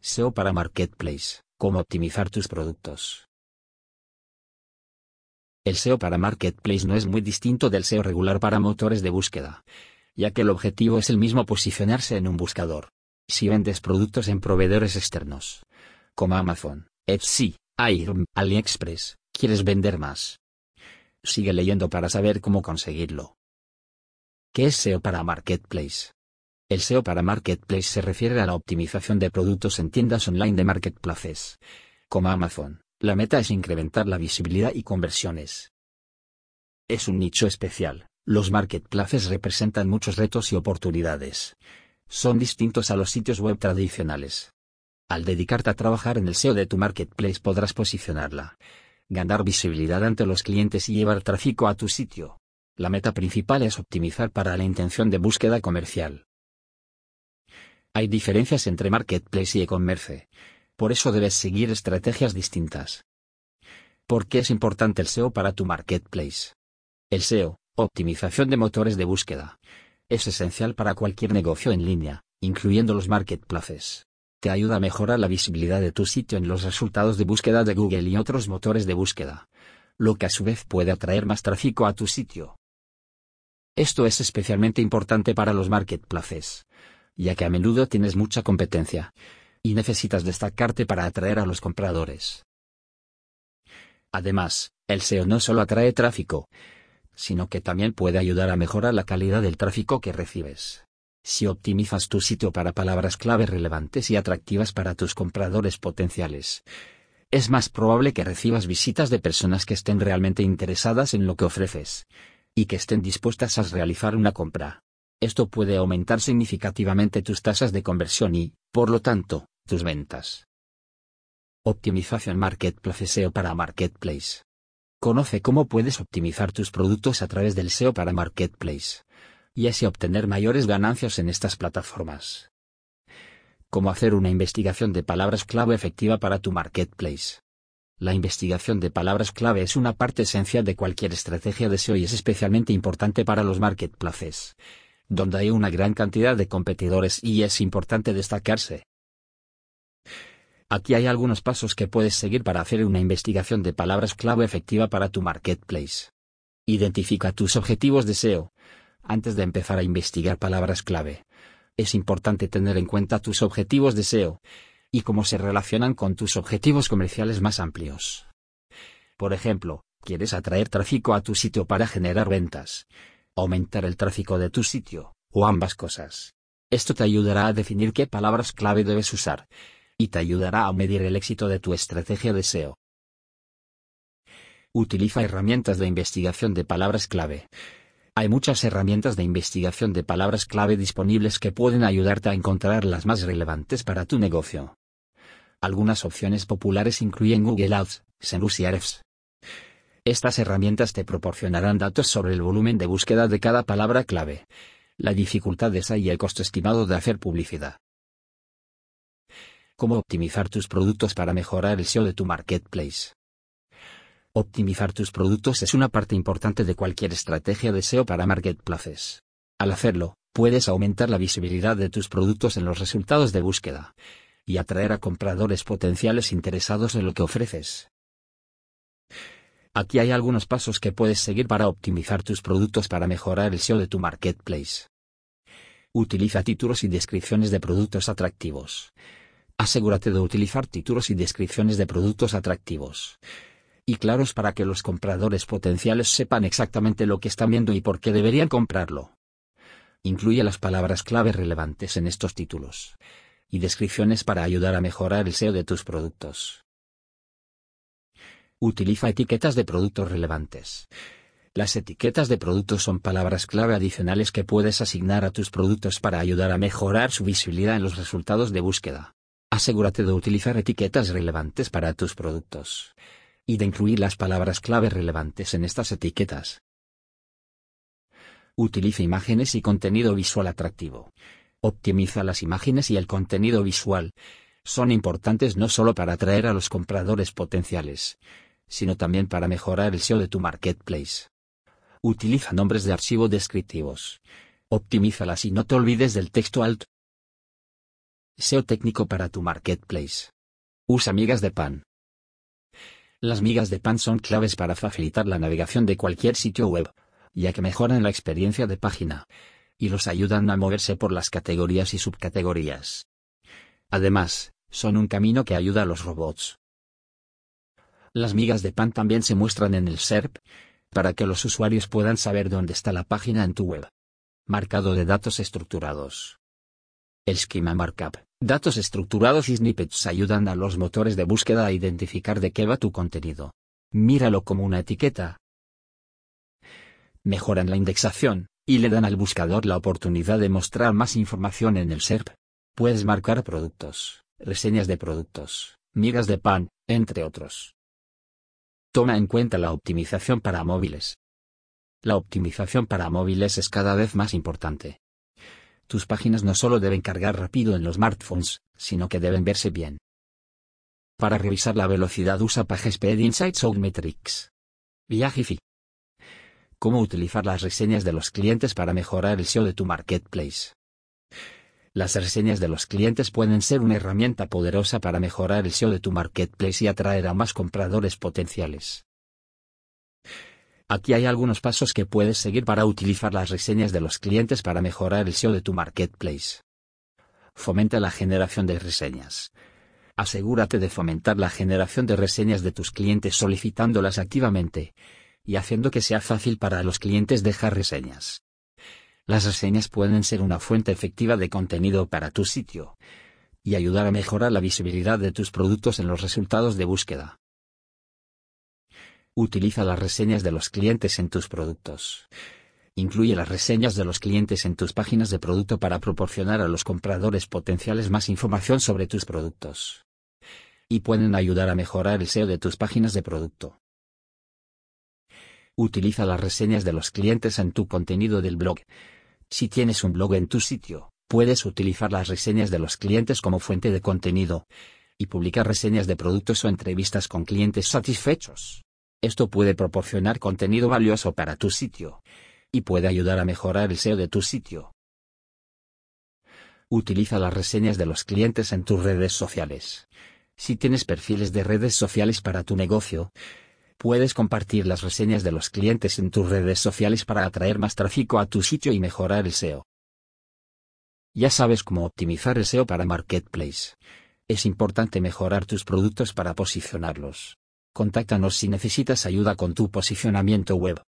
SEO para Marketplace, cómo optimizar tus productos. El SEO para Marketplace no es muy distinto del SEO regular para motores de búsqueda, ya que el objetivo es el mismo posicionarse en un buscador. Si vendes productos en proveedores externos, como Amazon, Etsy, Airm, AliExpress, quieres vender más. Sigue leyendo para saber cómo conseguirlo. ¿Qué es SEO para Marketplace? El SEO para Marketplace se refiere a la optimización de productos en tiendas online de marketplaces. Como Amazon, la meta es incrementar la visibilidad y conversiones. Es un nicho especial. Los marketplaces representan muchos retos y oportunidades. Son distintos a los sitios web tradicionales. Al dedicarte a trabajar en el SEO de tu marketplace podrás posicionarla, ganar visibilidad ante los clientes y llevar tráfico a tu sitio. La meta principal es optimizar para la intención de búsqueda comercial. Hay diferencias entre marketplace y e-commerce. Por eso debes seguir estrategias distintas. ¿Por qué es importante el SEO para tu marketplace? El SEO, optimización de motores de búsqueda, es esencial para cualquier negocio en línea, incluyendo los marketplaces. Te ayuda a mejorar la visibilidad de tu sitio en los resultados de búsqueda de Google y otros motores de búsqueda, lo que a su vez puede atraer más tráfico a tu sitio. Esto es especialmente importante para los marketplaces, ya que a menudo tienes mucha competencia, y necesitas destacarte para atraer a los compradores. Además, el SEO no solo atrae tráfico, sino que también puede ayudar a mejorar la calidad del tráfico que recibes. Si optimizas tu sitio para palabras clave relevantes y atractivas para tus compradores potenciales, es más probable que recibas visitas de personas que estén realmente interesadas en lo que ofreces, y que estén dispuestas a realizar una compra. Esto puede aumentar significativamente tus tasas de conversión y, por lo tanto, tus ventas. Optimización Marketplace SEO para Marketplace. Conoce cómo puedes optimizar tus productos a través del SEO para Marketplace. Y así obtener mayores ganancias en estas plataformas. Cómo hacer una investigación de palabras clave efectiva para tu Marketplace. La investigación de palabras clave es una parte esencial de cualquier estrategia de SEO y es especialmente importante para los marketplaces donde hay una gran cantidad de competidores y es importante destacarse. Aquí hay algunos pasos que puedes seguir para hacer una investigación de palabras clave efectiva para tu marketplace. Identifica tus objetivos de SEO. Antes de empezar a investigar palabras clave, es importante tener en cuenta tus objetivos de SEO y cómo se relacionan con tus objetivos comerciales más amplios. Por ejemplo, quieres atraer tráfico a tu sitio para generar ventas aumentar el tráfico de tu sitio, o ambas cosas. Esto te ayudará a definir qué palabras clave debes usar, y te ayudará a medir el éxito de tu estrategia de SEO. Utiliza herramientas de investigación de palabras clave. Hay muchas herramientas de investigación de palabras clave disponibles que pueden ayudarte a encontrar las más relevantes para tu negocio. Algunas opciones populares incluyen Google Ads, Senus y Ahrefs. Estas herramientas te proporcionarán datos sobre el volumen de búsqueda de cada palabra clave, la dificultad de esa y el costo estimado de hacer publicidad. Cómo optimizar tus productos para mejorar el SEO de tu marketplace. Optimizar tus productos es una parte importante de cualquier estrategia de SEO para marketplaces. Al hacerlo, puedes aumentar la visibilidad de tus productos en los resultados de búsqueda y atraer a compradores potenciales interesados en lo que ofreces. Aquí hay algunos pasos que puedes seguir para optimizar tus productos para mejorar el SEO de tu marketplace. Utiliza títulos y descripciones de productos atractivos. Asegúrate de utilizar títulos y descripciones de productos atractivos y claros para que los compradores potenciales sepan exactamente lo que están viendo y por qué deberían comprarlo. Incluye las palabras clave relevantes en estos títulos y descripciones para ayudar a mejorar el SEO de tus productos. Utiliza etiquetas de productos relevantes. Las etiquetas de productos son palabras clave adicionales que puedes asignar a tus productos para ayudar a mejorar su visibilidad en los resultados de búsqueda. Asegúrate de utilizar etiquetas relevantes para tus productos y de incluir las palabras clave relevantes en estas etiquetas. Utiliza imágenes y contenido visual atractivo. Optimiza las imágenes y el contenido visual. Son importantes no solo para atraer a los compradores potenciales, sino también para mejorar el SEO de tu marketplace. Utiliza nombres de archivo descriptivos. Optimízalas y no te olvides del texto alto. SEO técnico para tu marketplace. Usa migas de pan. Las migas de pan son claves para facilitar la navegación de cualquier sitio web, ya que mejoran la experiencia de página y los ayudan a moverse por las categorías y subcategorías. Además, son un camino que ayuda a los robots. Las migas de pan también se muestran en el SERP, para que los usuarios puedan saber dónde está la página en tu web. Marcado de datos estructurados. El Schema Markup. Datos estructurados y snippets ayudan a los motores de búsqueda a identificar de qué va tu contenido. Míralo como una etiqueta. Mejoran la indexación, y le dan al buscador la oportunidad de mostrar más información en el SERP. Puedes marcar productos, reseñas de productos, migas de pan, entre otros. Toma en cuenta la optimización para móviles. La optimización para móviles es cada vez más importante. Tus páginas no solo deben cargar rápido en los smartphones, sino que deben verse bien. Para revisar la velocidad usa PageSpeed Insights Metrics. Viajifi. Cómo utilizar las reseñas de los clientes para mejorar el SEO de tu marketplace. Las reseñas de los clientes pueden ser una herramienta poderosa para mejorar el SEO de tu marketplace y atraer a más compradores potenciales. Aquí hay algunos pasos que puedes seguir para utilizar las reseñas de los clientes para mejorar el SEO de tu marketplace. Fomenta la generación de reseñas. Asegúrate de fomentar la generación de reseñas de tus clientes solicitándolas activamente y haciendo que sea fácil para los clientes dejar reseñas. Las reseñas pueden ser una fuente efectiva de contenido para tu sitio y ayudar a mejorar la visibilidad de tus productos en los resultados de búsqueda. Utiliza las reseñas de los clientes en tus productos. Incluye las reseñas de los clientes en tus páginas de producto para proporcionar a los compradores potenciales más información sobre tus productos. Y pueden ayudar a mejorar el SEO de tus páginas de producto. Utiliza las reseñas de los clientes en tu contenido del blog. Si tienes un blog en tu sitio, puedes utilizar las reseñas de los clientes como fuente de contenido y publicar reseñas de productos o entrevistas con clientes satisfechos. Esto puede proporcionar contenido valioso para tu sitio y puede ayudar a mejorar el SEO de tu sitio. Utiliza las reseñas de los clientes en tus redes sociales. Si tienes perfiles de redes sociales para tu negocio, Puedes compartir las reseñas de los clientes en tus redes sociales para atraer más tráfico a tu sitio y mejorar el SEO. Ya sabes cómo optimizar el SEO para Marketplace. Es importante mejorar tus productos para posicionarlos. Contáctanos si necesitas ayuda con tu posicionamiento web.